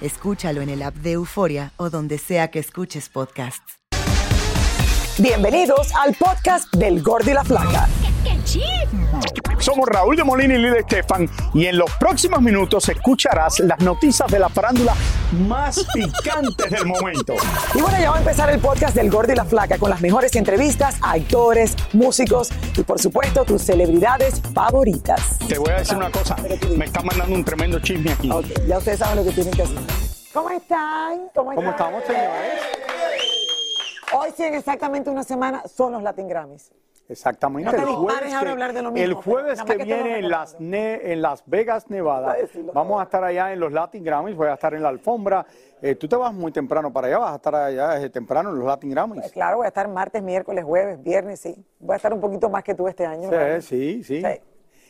Escúchalo en el app de Euforia o donde sea que escuches podcasts. Bienvenidos al podcast del Gordo y la Flaca. Somos Raúl de Molina y Lidia Estefan y en los próximos minutos escucharás las noticias de la farándula más picantes del momento. Y bueno, ya va a empezar el podcast del Gordo y la Flaca con las mejores entrevistas a actores, músicos y por supuesto tus celebridades favoritas. Te voy a decir una cosa, me está mandando un tremendo chisme aquí. Ya ustedes saben lo que tienen que hacer. ¿Cómo están? ¿Cómo, ¿Cómo están? estamos, señores? Hoy sí, en exactamente una semana son los Latin Grammys. Exactamente. No el jueves que, hablar de lo mismo, el jueves que viene en las, ne- en las Vegas, Nevada, vamos a estar allá en los Latin Grammys, voy a estar en la alfombra. Eh, tú te vas muy temprano para allá, vas a estar allá desde temprano en los Latin Grammys. Pues claro, voy a estar martes, miércoles, jueves, viernes, sí. Voy a estar un poquito más que tú este año. sí, sí. Sí.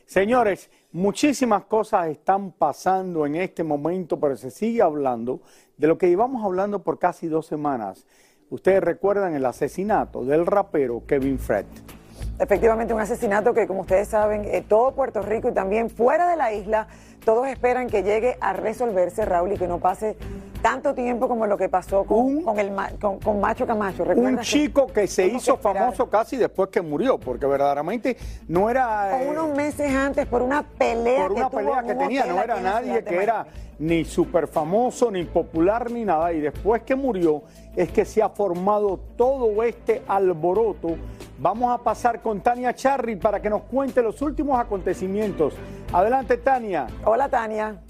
Señores, muchísimas cosas están pasando en este momento, pero se sigue hablando de lo que llevamos hablando por casi dos semanas. Ustedes recuerdan el asesinato del rapero Kevin Fred. Efectivamente, un asesinato que, como ustedes saben, eh, todo Puerto Rico y también fuera de la isla, todos esperan que llegue a resolverse, Raúl, y que no pase tanto tiempo como lo que pasó con, Un- con el, con, con Macho Camacho. Un ¿Recuerdas que chico que se hizo que famoso casi después que murió, porque verdaderamente no era... eh, Unos meses antes por una pelea por que una pelea que tenía, no era nadie que era ni súper famoso, ni popular, ni nada. Y después que murió, es que se ha formado todo este alboroto. Vamos a pasar con Tania Charry para que nos cuente los últimos acontecimientos. Adelante, Tania. Hola, Tania.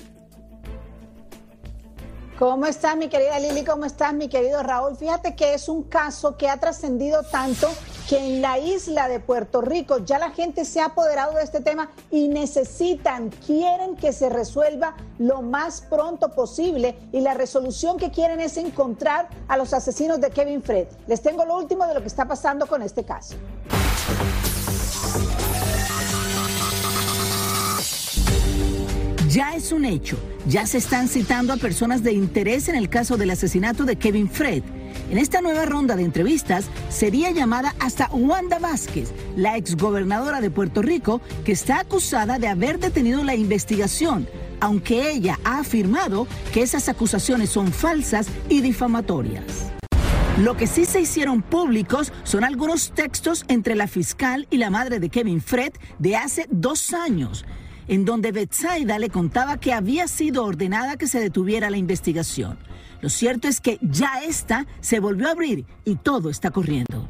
¿Cómo estás, mi querida Lili? ¿Cómo estás, mi querido Raúl? Fíjate que es un caso que ha trascendido tanto que en la isla de Puerto Rico ya la gente se ha apoderado de este tema y necesitan, quieren que se resuelva lo más pronto posible y la resolución que quieren es encontrar a los asesinos de Kevin Fred. Les tengo lo último de lo que está pasando con este caso. Ya es un hecho. Ya se están citando a personas de interés en el caso del asesinato de Kevin Fred. En esta nueva ronda de entrevistas sería llamada hasta Wanda Vázquez, la exgobernadora de Puerto Rico, que está acusada de haber detenido la investigación, aunque ella ha afirmado que esas acusaciones son falsas y difamatorias. Lo que sí se hicieron públicos son algunos textos entre la fiscal y la madre de Kevin Fred de hace dos años, en donde Betsaida le contaba que había sido ordenada que se detuviera la investigación. Lo cierto es que ya esta se volvió a abrir y todo está corriendo.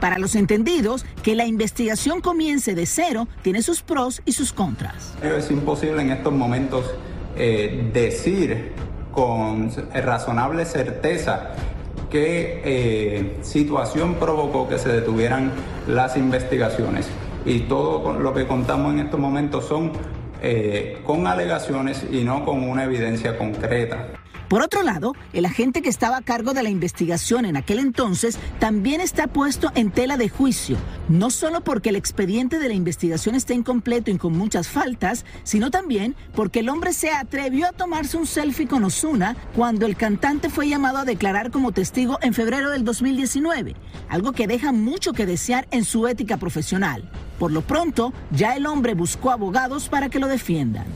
Para los entendidos, que la investigación comience de cero tiene sus pros y sus contras. Es imposible en estos momentos eh, decir con razonable certeza qué eh, situación provocó que se detuvieran las investigaciones. Y todo lo que contamos en estos momentos son eh, con alegaciones y no con una evidencia concreta. Por otro lado, el agente que estaba a cargo de la investigación en aquel entonces también está puesto en tela de juicio, no solo porque el expediente de la investigación está incompleto y con muchas faltas, sino también porque el hombre se atrevió a tomarse un selfie con Osuna cuando el cantante fue llamado a declarar como testigo en febrero del 2019, algo que deja mucho que desear en su ética profesional. Por lo pronto, ya el hombre buscó abogados para que lo defiendan.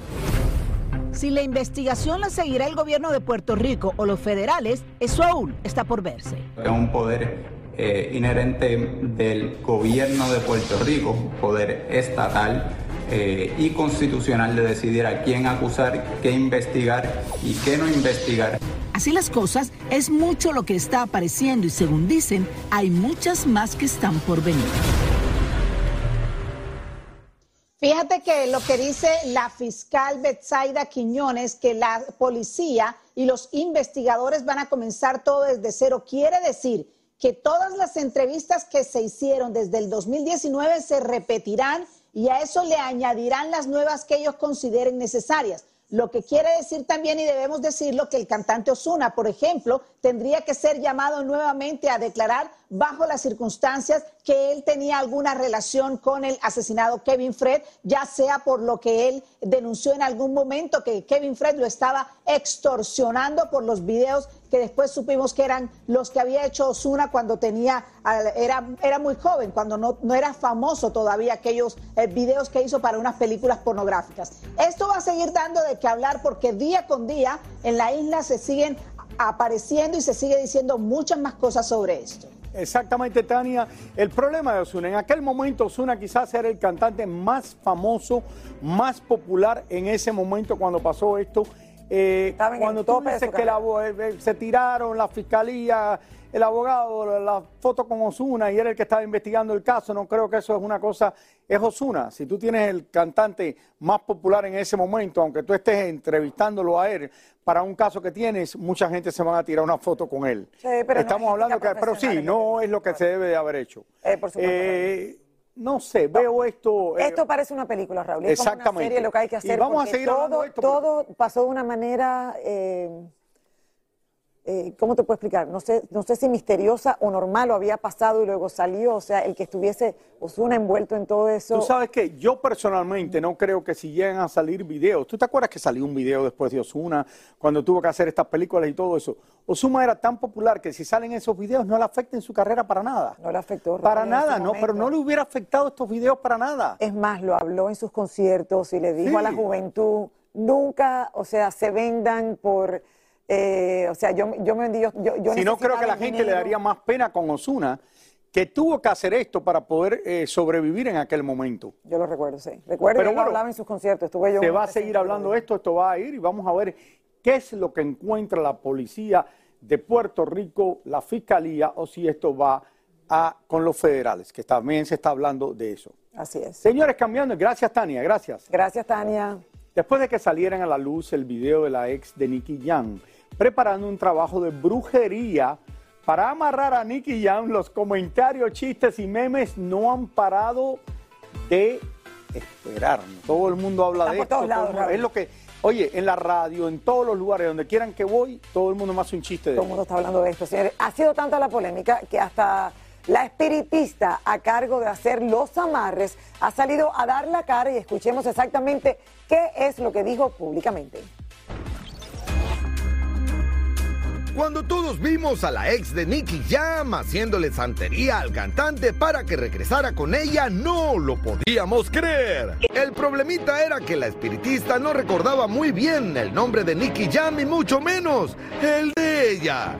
Si la investigación la seguirá el gobierno de Puerto Rico o los federales, eso aún está por verse. Es un poder eh, inherente del gobierno de Puerto Rico, poder estatal eh, y constitucional de decidir a quién acusar, qué investigar y qué no investigar. Así las cosas, es mucho lo que está apareciendo y según dicen, hay muchas más que están por venir. Fíjate que lo que dice la fiscal Betsaida Quiñones, que la policía y los investigadores van a comenzar todo desde cero, quiere decir que todas las entrevistas que se hicieron desde el 2019 se repetirán y a eso le añadirán las nuevas que ellos consideren necesarias. Lo que quiere decir también, y debemos decirlo, que el cantante Osuna, por ejemplo, tendría que ser llamado nuevamente a declarar bajo las circunstancias que él tenía alguna relación con el asesinado Kevin Fred, ya sea por lo que él denunció en algún momento que Kevin Fred lo estaba extorsionando por los videos que después supimos que eran los que había hecho Osuna cuando tenía, era, era muy joven, cuando no, no era famoso todavía aquellos eh, videos que hizo para unas películas pornográficas. Esto va a seguir dando de qué hablar porque día con día en la isla se siguen apareciendo y se sigue diciendo muchas más cosas sobre esto. Exactamente, Tania. El problema de Osuna, en aquel momento Osuna quizás era el cantante más famoso, más popular en ese momento cuando pasó esto. Eh, cuando tú dices que la, eh, eh, se tiraron la fiscalía, el abogado, la foto con Osuna y era el que estaba investigando el caso, no creo que eso es una cosa, es Osuna. Si tú tienes el cantante más popular en ese momento, aunque tú estés entrevistándolo a él para un caso que tienes, mucha gente se va a tirar una foto con él. Estamos hablando que, pero sí, no es lo que se debe de haber hecho. por supuesto no sé, veo esto. Eh, esto parece una película, Raúl. Es exactamente. Como una serie lo que hay que hacer. Y vamos a seguir todo, esto todo pasó de una manera. Eh, eh, ¿cómo te puedo explicar? No sé, no sé si misteriosa o normal o había pasado y luego salió, o sea, el que estuviese Osuna envuelto en todo eso. Tú sabes que yo personalmente no creo que si llegan a salir videos, ¿tú te acuerdas que salió un video después de Osuna cuando tuvo que hacer estas películas y todo eso? Osuna era tan popular que si salen esos videos no le afecten su carrera para nada. No le afectó. Para nada, no, pero no le hubiera afectado estos videos para nada. Es más, lo habló en sus conciertos y le dijo a la juventud, nunca, o sea, se vendan por eh, o sea, yo, yo me yo, yo Si no, creo que la gente le daría más pena con Osuna, que tuvo que hacer esto para poder eh, sobrevivir en aquel momento. Yo lo recuerdo, sí. Recuerdo que hablaba en sus conciertos. Estuve yo se va a seguir hablando de esto, esto va a ir y vamos a ver qué es lo que encuentra la policía de Puerto Rico, la fiscalía, o si esto va a, con los federales, que también se está hablando de eso. Así es. Señores, cambiando, gracias Tania, gracias. Gracias Tania. Después de que salieran a la luz el video de la ex de Nicky Young, preparando un trabajo de brujería para amarrar a Nicky Jam. Los comentarios, chistes y memes no han parado de esperar. Todo el mundo habla de esto. es lo que, oye, en la radio, en todos los lugares, donde quieran que voy, todo el mundo me hace un chiste de Todo el mundo está hablando de esto, señores. Ha sido tanta la polémica que hasta la espiritista a cargo de hacer los amarres ha salido a dar la cara y escuchemos exactamente qué es lo que dijo públicamente. Cuando todos vimos a la ex de Nicky Jam haciéndole santería al cantante para que regresara con ella, no lo podíamos creer. El problemita era que la espiritista no recordaba muy bien el nombre de Nicky Jam y mucho menos el de ella.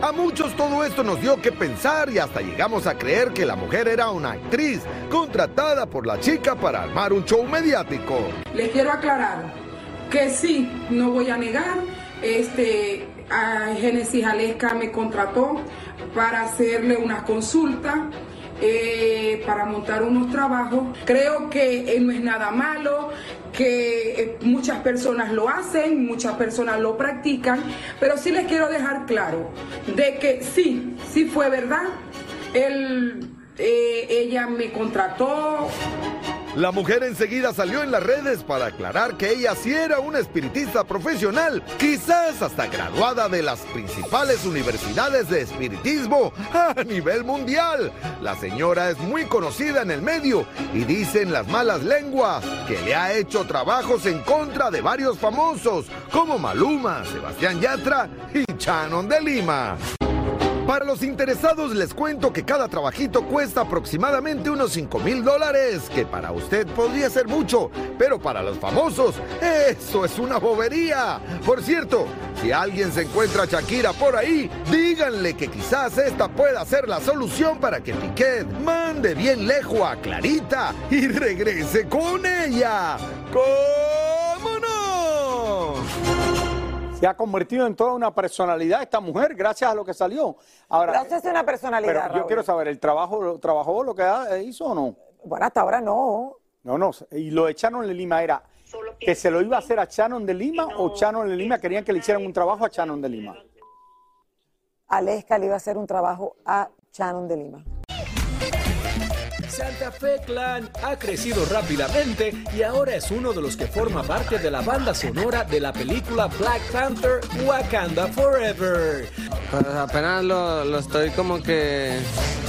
A muchos todo esto nos dio que pensar y hasta llegamos a creer que la mujer era una actriz contratada por la chica para armar un show mediático. Les quiero aclarar que sí, no voy a negar, este, a Génesis Alesca me contrató para hacerle una consulta. Eh, para montar unos trabajos. Creo que eh, no es nada malo que eh, muchas personas lo hacen, muchas personas lo practican, pero sí les quiero dejar claro de que sí, sí fue verdad. Él, ella me contrató. La mujer enseguida salió en las redes para aclarar que ella sí era una espiritista profesional, quizás hasta graduada de las principales universidades de espiritismo a nivel mundial. La señora es muy conocida en el medio y dicen las malas lenguas que le ha hecho trabajos en contra de varios famosos como Maluma, Sebastián Yatra y Shannon de Lima. Para los interesados les cuento que cada trabajito cuesta aproximadamente unos 5 mil dólares, que para usted podría ser mucho, pero para los famosos eso es una bobería. Por cierto, si alguien se encuentra a Shakira por ahí, díganle que quizás esta pueda ser la solución para que Piquet mande bien lejos a Clarita y regrese con ella. ¿Cómo no? Se ha convertido en toda una personalidad esta mujer gracias a lo que salió. Ahora, gracias a una personalidad. Pero yo Raúl. quiero saber, ¿el trabajo trabajó lo que hizo o no? Bueno, hasta ahora no. No, no. Y lo de Shannon de Lima era que se lo iba a hacer a Shannon de Lima o Shannon de Lima querían que le hicieran un trabajo a Shannon de Lima. Aleska le iba a hacer un trabajo a Shannon de Lima. Santa Fe Clan ha crecido rápidamente y ahora es uno de los que forma parte de la banda sonora de la película Black Panther Wakanda Forever. Pues apenas lo, estoy como que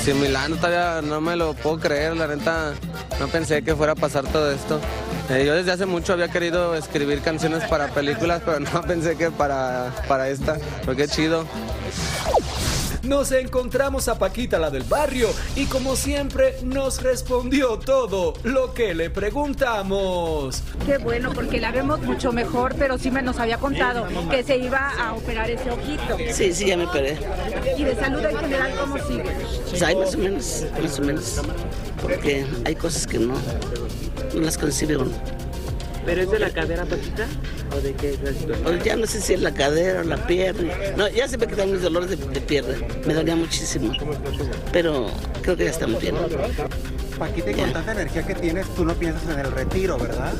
similando, todavía no me lo puedo creer, la neta no pensé que fuera a pasar todo esto. Eh, yo desde hace mucho había querido escribir canciones para películas, pero no pensé que para, para esta, pero qué chido. Nos encontramos a Paquita, la del barrio, y como siempre nos respondió todo lo que le preguntamos. Qué bueno, porque la vemos mucho mejor, pero sí me nos había contado que se iba a operar ese ojito. Sí, sí, ya me operé. ¿Y de salud en general cómo sigue? Pues hay más o menos, más o menos. Porque hay cosas que no, no las concibe uno. ¿Pero es de la cadera, Paquita? ¿O de qué es la situación? O ya no sé si es la cadera o la pierna. No, ya se me quitaron mis dolores de, de pierna. Me dolía muchísimo. Pero creo que ya estamos bien. Paquita, y con tanta energía que tienes, tú no piensas en el retiro, ¿verdad?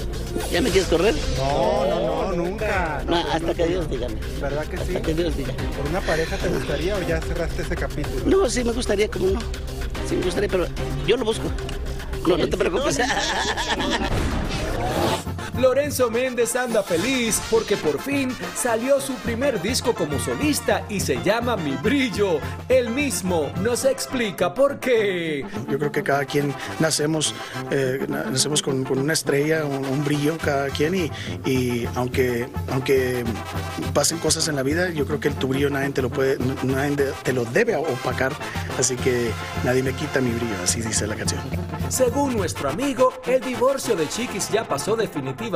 ¿Ya me quieres correr? No, no, no, nunca. No, hasta que Dios diga. ¿Verdad que sí? Hasta que Dios diga. ¿Por una pareja te gustaría o ya cerraste ese capítulo? No, sí me gustaría, como no. Sí me gustaría, pero yo lo busco. No, no te preocupes. Lorenzo Méndez anda feliz porque por fin salió su primer disco como solista y se llama Mi Brillo. Él mismo nos explica por qué. Yo creo que cada quien nacemos, eh, nacemos con, con, una estrella, un, un, brillo cada quien y, y, aunque, aunque pasen cosas en la vida, yo creo que tu brillo nadie te lo puede, nadie te lo debe opacar, así que nadie me quita mi brillo, así dice la canción. Según nuestro amigo, el divorcio de Chiquis ya pasó definitivamente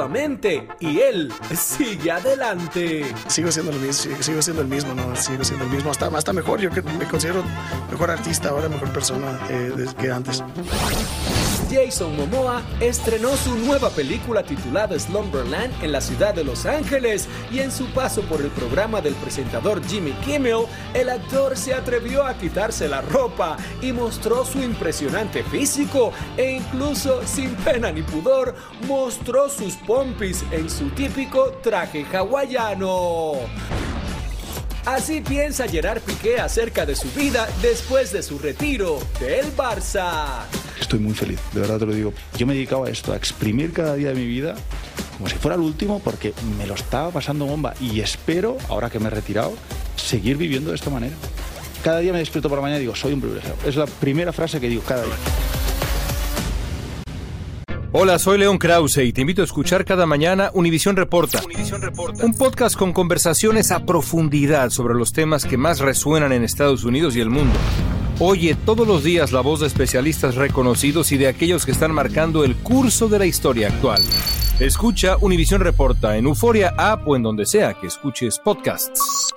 y él sigue adelante. Sigo siendo el mismo, sigo siendo el mismo, no, sigo siendo el mismo, hasta, hasta mejor, yo que me considero mejor artista ahora, mejor persona eh, que antes. Jason Momoa estrenó su nueva película titulada Slumberland en la ciudad de Los Ángeles y en su paso por el programa del presentador Jimmy Kimmel, el actor se atrevió a quitarse la ropa y mostró su impresionante físico e incluso sin pena ni pudor mostró sus pompis en su típico traje hawaiano. Así piensa Gerard Piqué acerca de su vida después de su retiro del Barça. Estoy muy feliz, de verdad te lo digo. Yo me dedicaba a esto, a exprimir cada día de mi vida como si fuera el último porque me lo estaba pasando bomba y espero, ahora que me he retirado, seguir viviendo de esta manera. Cada día me despierto por la mañana y digo, soy un privilegiado. Es la primera frase que digo cada día. Hola, soy León Krause y te invito a escuchar cada mañana Univisión Reporta, Reporta, un podcast con conversaciones a profundidad sobre los temas que más resuenan en Estados Unidos y el mundo. Oye todos los días la voz de especialistas reconocidos y de aquellos que están marcando el curso de la historia actual. Escucha Univisión Reporta en Euforia App o en donde sea que escuches podcasts.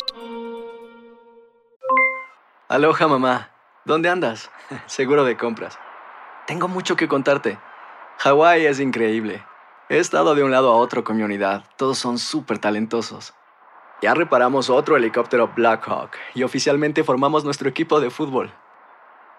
Aloha mamá, ¿dónde andas? Seguro de compras. Tengo mucho que contarte. Hawái es increíble. He estado de un lado a otro con mi unidad. Todos son súper talentosos. Ya reparamos otro helicóptero Blackhawk y oficialmente formamos nuestro equipo de fútbol.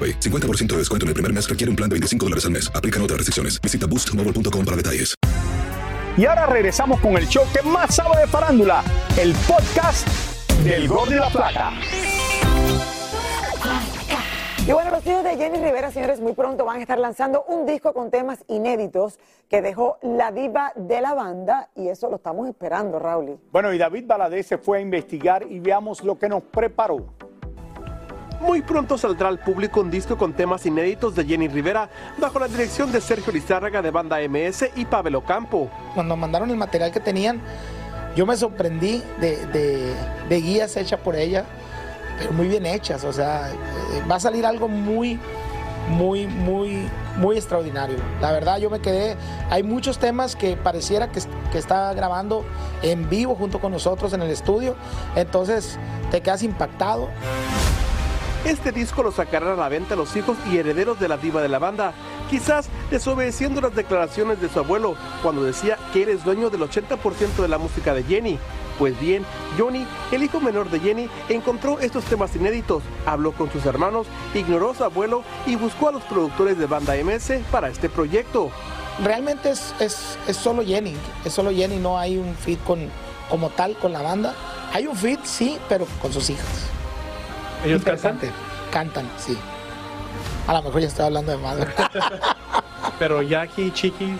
AroPay. 50% de descuento en el primer mes requiere un plan de 25 dólares al mes. Aplican otras restricciones. Visita boostmobile.com para detalles. Y ahora regresamos con el show que más sabe de farándula, el podcast del Gol de la Plata. Y bueno, los hijos de Jenny Rivera, señores, muy pronto van a estar lanzando un disco con temas inéditos que dejó la diva de la banda y eso lo estamos esperando, Raúl. Bueno, y David Baladés se fue a investigar y veamos lo que nos preparó. Muy pronto saldrá al público un disco con temas inéditos de Jenny Rivera bajo la dirección de Sergio Lizárraga de Banda MS y Pavel Ocampo. Cuando mandaron el material que tenían, yo me sorprendí de, de- de guías hechas por ella, pero muy bien hechas. O sea, eh, va a salir algo muy, muy, muy, muy extraordinario. La verdad, yo me quedé. Hay muchos temas que pareciera que, que está grabando en vivo junto con nosotros en el estudio. Entonces, te quedas impactado. Este disco lo sacarán a la venta los hijos y herederos de la diva de la banda, quizás desobedeciendo las declaraciones de su abuelo cuando decía que él es dueño del 80% de la música de Jenny. Pues bien, Johnny, el hijo menor de Jenny, encontró estos temas inéditos, habló con sus hermanos, ignoró a su abuelo y buscó a los productores de Banda MS para este proyecto. realmente es, es, es solo Jenny, es solo Jenny, no hay un fit con, como tal con la banda. Hay un fit, sí, pero con sus hijas. ¿Ellos Interesante. Cantan, sí. A lo mejor ya estoy hablando de. ¿verdad? Pero Jackie, Chiqui,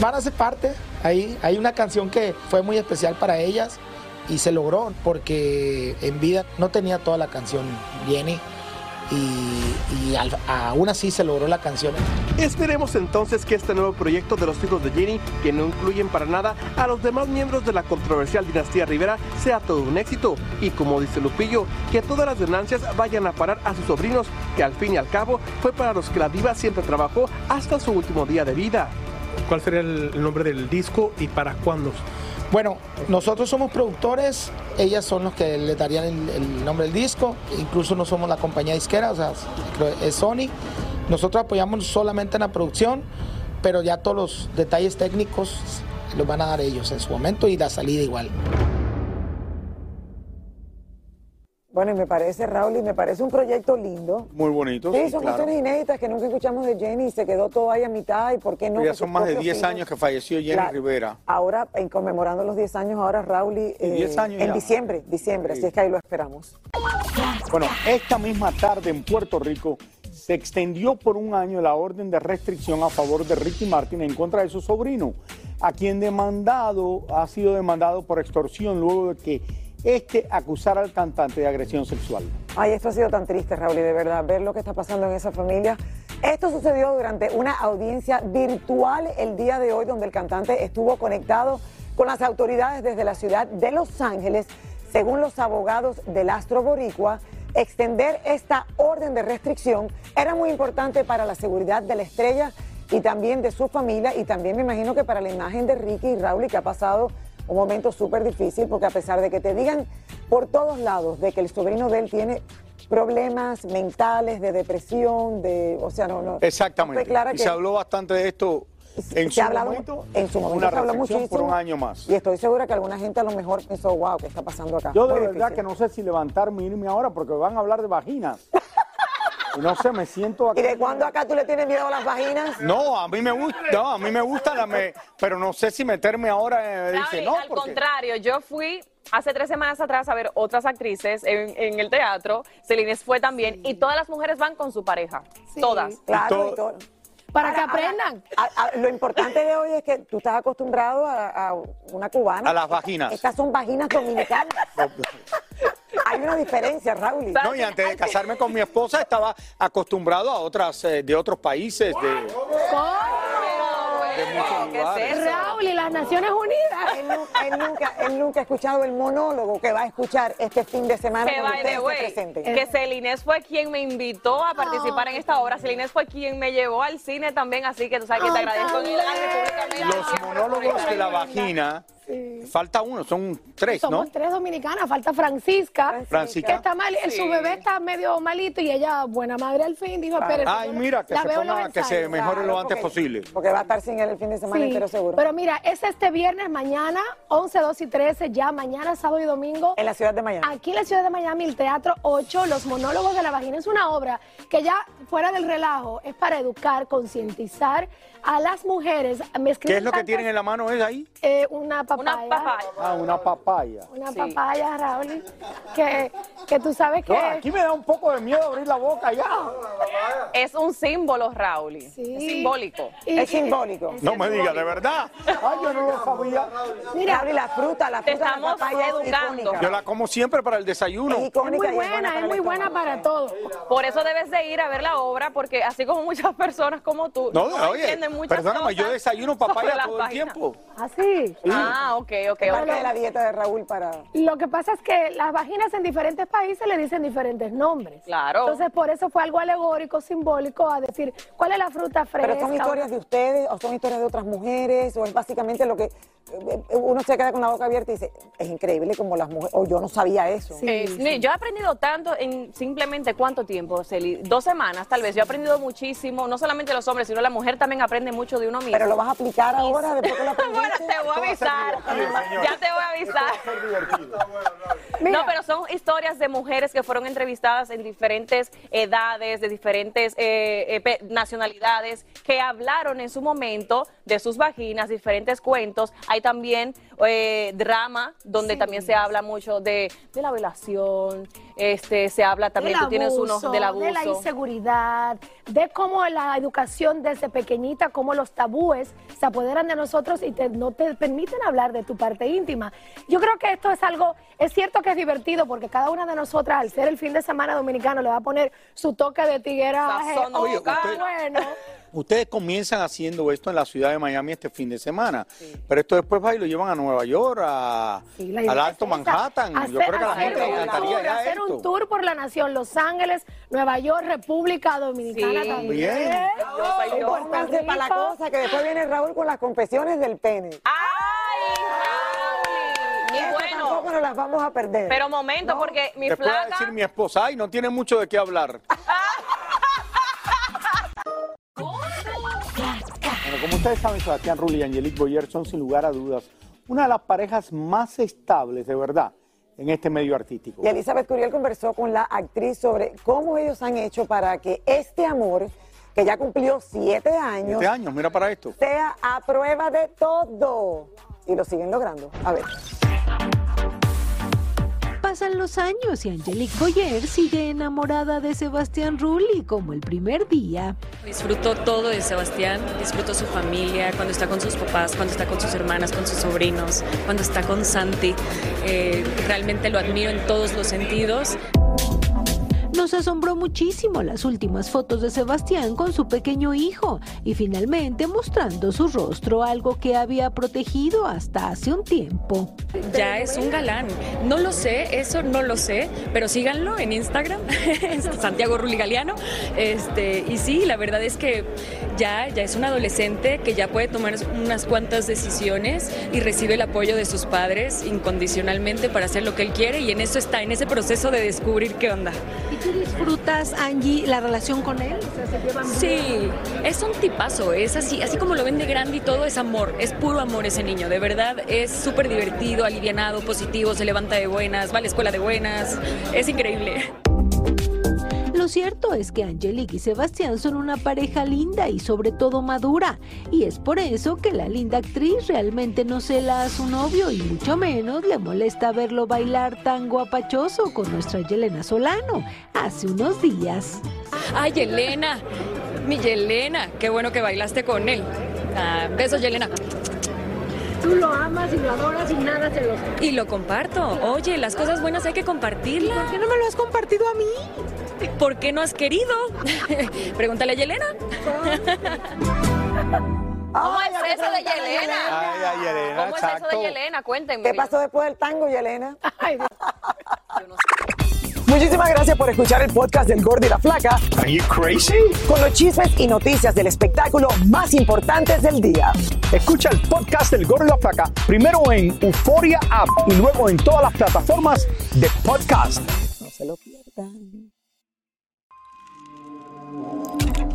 Van a ser parte. Ahí hay una canción que fue muy especial para ellas y se logró porque en vida no tenía toda la canción Jenny y, y al- aún así se logró la canción. Esperemos entonces que este nuevo proyecto de los hijos de Jenny, que no incluyen para nada a los demás miembros de la controversial dinastía Rivera, sea todo un éxito. Y como dice Lupillo, que todas las ganancias vayan a parar a sus sobrinos, que al fin y al cabo fue para los que la diva siempre trabajó hasta su último día de vida. ¿Cuál sería el nombre del disco y para cuándo? Bueno, nosotros somos productores, ellas son los que le darían el, nombre del disco, incluso no somos la compañía disquera, o sea, es Sony. Nosotros apoyamos solamente en la producción, pero ya todos los detalles técnicos los van a dar ellos en su momento y la salida igual. Bueno, y me parece, Raúl, y me parece un proyecto lindo. Muy bonito. Sí, sí, son claro. canciones inéditas que nunca escuchamos de Jenny y se quedó todo ahí a mitad. ¿Y por qué no? ya son más de propios 10 hijos- años que falleció Jenny. Rivera. Ahora, en conmemorando los 10 años, ahora Raúl, y, eh, 10 años en ya. diciembre, diciembre, así es que ahí lo esperamos. Bueno, esta misma tarde en Puerto Rico se extendió por un año la orden de restricción a favor de Ricky Martin en contra de su sobrino, a quien demandado ha sido demandado por extorsión luego de que este acusara al cantante de agresión sexual. Ay, esto ha sido tan triste, Raúl, y de verdad, ver lo que está pasando en esa familia. Esto sucedió durante una audiencia virtual el día de hoy, donde el cantante estuvo conectado con las autoridades desde la ciudad de Los Ángeles. Según los abogados del Astro Boricua, extender esta orden de restricción era muy importante para la seguridad de la estrella y también de su familia y también me imagino que para la imagen de Ricky y Raúl y que ha pasado un momento súper difícil porque a pesar de que te digan por todos lados de que el sobrino de él tiene problemas mentales, de depresión, de, o sea, no, no. Exactamente. Clara y que- se habló bastante de esto en su hablado momento. en su momento una se habló muchísimo por un año más. y estoy segura que alguna gente a lo mejor pensó wow qué está pasando acá Yo de Muy verdad difícil. que no sé si levantarme y irme ahora porque van a hablar de vaginas. No sé, me siento ¿Y de cuándo acá tú le tienes miedo a las vaginas? No, a mí me gusta, no, a mí me gusta la me, pero no sé si meterme ahora. eh, dice, no, al porque- contrario, yo fui hace tres semanas atrás a ver otras actrices en, en el teatro. Celines fue también. Y todas las mujeres van con su pareja. Todas. Claro, y todo. Para que Ahora, aprendan. a- a- lo importante de hoy es que tú estás acostumbrado a, a una cubana. A las vaginas. Estas son vaginas dominicanas. Hay una diferencia, Raúl. No, y antes de casarme con mi esposa estaba acostumbrado a otras eh, de otros países, de, de muchos lugares. Raúl y las Naciones Unidas. Él, nu- él nunca, él nunca ha escuchado el monólogo que va a escuchar este fin de semana Que cuando by the ustedes se way, presenten. que Celinés fue quien me invitó a participar en esta obra. Celinés fue quien me llevó al cine también, así que tú sabes que te agradezco públicamente. Los monólogos de la vagina, falta uno, son tres, ¿no? Somos tres dominicanas, falta Francisca, Francisca. que está mal, el- Sí. su bebé está medio malito y ella, buena madre al fin, dijo, espérate. Ay, mira, que la se, veo en los ponga, que se ensayos". mejore lo antes posible. Porque va a estar sin él el fin de semana Sí, entero seguro. Pero mira, es este viernes, mañana, 11, 2 y 13, ya mañana, sábado y domingo. En la ciudad de Miami. Aquí en la ciudad de Miami, el Teatro 8, Los Monólogos de la Vagina, es una obra que ya fuera del relajo, es para educar, concientizar a las mujeres. Me ¿Qué es lo que tienen en la mano es ahí? eh, una papaya. Ah, una papaya. Una papaya, Raúl, que, que tú sabes que... No, aquí me da un poco de miedo abrir la boca ya. Es un símbolo, Raúl. Es simbólico. Y- Es simbólico. No me diga, de verdad. Ay, yo no lo sabía. Mira, Raúl, y la fruta, la Te fruta de la estamos papaya es educando. icónica. Yo la como siempre para el desayuno. Es muy buena, es muy buena para todo. Por eso debes de ir a ver la obra, porque así como muchas personas como tú No, no oye, entienden muchas perdóname, yo desayuno papaya todo el tiempo. ¿Ah, sí? Ah, ok, ok. Es ok. parte de la dieta de Raúl para... Lo que pasa es que las vaginas en diferentes países le dicen diferentes nombres. Claro. Entonces, por eso fue algo alegórico, simbólico, a decir, ¿cuál es la fruta fresca? Pero son historias de ustedes o son historias de otras mujeres o es básicamente lo que eh, uno se queda con la boca abierta y dice, es increíble como las mujeres, o yo no sabía eso. Eh, mire, Yo he aprendido tanto en simplemente cuánto tiempo, Celi, dos semanas tal vez. Yo he aprendido muchísimo, no solamente los hombres, sino la mujer también aprende mucho de uno mismo. Pero lo vas a aplicar ahora después que lo aprendiste. bueno, te voy a avisar. Ya te voy a avisar. No, pero son historias de mujeres que fueron entrevistadas en diferentes edades, de diferentes eh, eh, nacionalidades, que hablaron en su momento de sus vaginas, diferentes cuentos. Hay también eh, drama, donde Sí. también se habla mucho de, de la violación, este, se habla también, del tú tienes uno abuso, del abuso. de la inseguridad, de cómo la educación desde pequeñita, cómo los tabúes se apoderan de nosotros y te- no te permiten hablar de tu parte íntima. Yo creo que esto es algo, es cierto que es divertido porque cada una de nosotras, al ser el fin de semana dominicano, le va a poner su toque de tigueraje. Sazón Oh, Oye, usted- bueno. Ustedes comienzan haciendo esto en la ciudad de Miami este fin de semana, pero esto después va y lo llevan a Nueva York, a, Sí, al Alto es Manhattan. Yo hacer- creo que a la gente le un encantaría tour, ya hacer esto. un tour por la nación, Los Ángeles, Nueva York, República Dominicana Sí. también. Bien. Ay, Pónganse para la cosa que después viene Raúl con las confesiones del pene. ¡Ay, Raúl! Y bueno, tampoco nos las vamos a perder. pero momento, porque mi flaca... decir mi esposa, ay, no tiene mucho de qué hablar. como ustedes saben, Sebastián Rulli y Angelique Boyer son sin lugar a dudas una de las parejas más estables, de verdad, en este medio artístico. Y Elizabeth Curiel conversó con la actriz sobre cómo ellos han hecho para que este amor, que ya cumplió siete años, Siete años, mira para esto. sea a prueba de todo. Y lo siguen logrando. A ver. Pasan los años y Angelique Boyer sigue enamorada de Sebastián Rulli como el primer día. Disfruto todo de Sebastián, disfruto su familia, cuando está con sus papás, cuando está con sus hermanas, con sus sobrinos, cuando está con Santi. Eh, realmente lo admiro en todos los sentidos. Nos asombró muchísimo las últimas fotos de Sebastián con su pequeño hijo y finalmente mostrando su rostro, algo que había protegido hasta hace un tiempo. Ya es un galán. No lo sé, eso no lo sé, pero síganlo en Instagram, Santiago Rulli Galeano. Este, y sí, la verdad es que ya, ya es un adolescente que ya puede tomar unas cuantas decisiones y recibe el apoyo de sus padres incondicionalmente para hacer lo que él quiere y en eso está, en ese proceso de descubrir qué onda. ¿Y tú disfrutas, Angie, la relación con él? O sea, ¿se llevan bien? Sí, es un tipazo, es así, así como lo ven de grande y todo es amor, es puro amor ese niño, de verdad es súper divertido, alivianado, positivo, se levanta de buenas, va a la escuela de buenas, es increíble. Lo cierto es que Angelique y Sebastián son una pareja linda y sobre todo madura, y es por eso que la linda actriz realmente no cela a su novio y mucho menos le molesta verlo bailar tan guapachoso con nuestra Yelena Solano hace unos días. Ay, Yelena, mi Yelena, qué bueno que bailaste con él. Ah, besos, Yelena. Tú lo amas y lo adoras y nada se lo... Y lo comparto. Oye, las cosas buenas hay que compartirlas. ¿Por qué no me lo has compartido a mí? ¿Por qué no has querido? Pregúntale a Yelena. ¿Cómo es eso de Yelena? Ay, ay, Yelena, ¿Cómo es eso de Yelena? Cuéntenme. ¿Qué pasó después del tango, Yelena? Muchísimas gracias por escuchar el podcast del Gordo y la Flaca. Are you crazy? Con los chismes y noticias del espectáculo más importantes del día. Escucha el podcast del Gordo y la Flaca primero en Euforia App y luego en todas las plataformas de podcast. No se lo pierdan.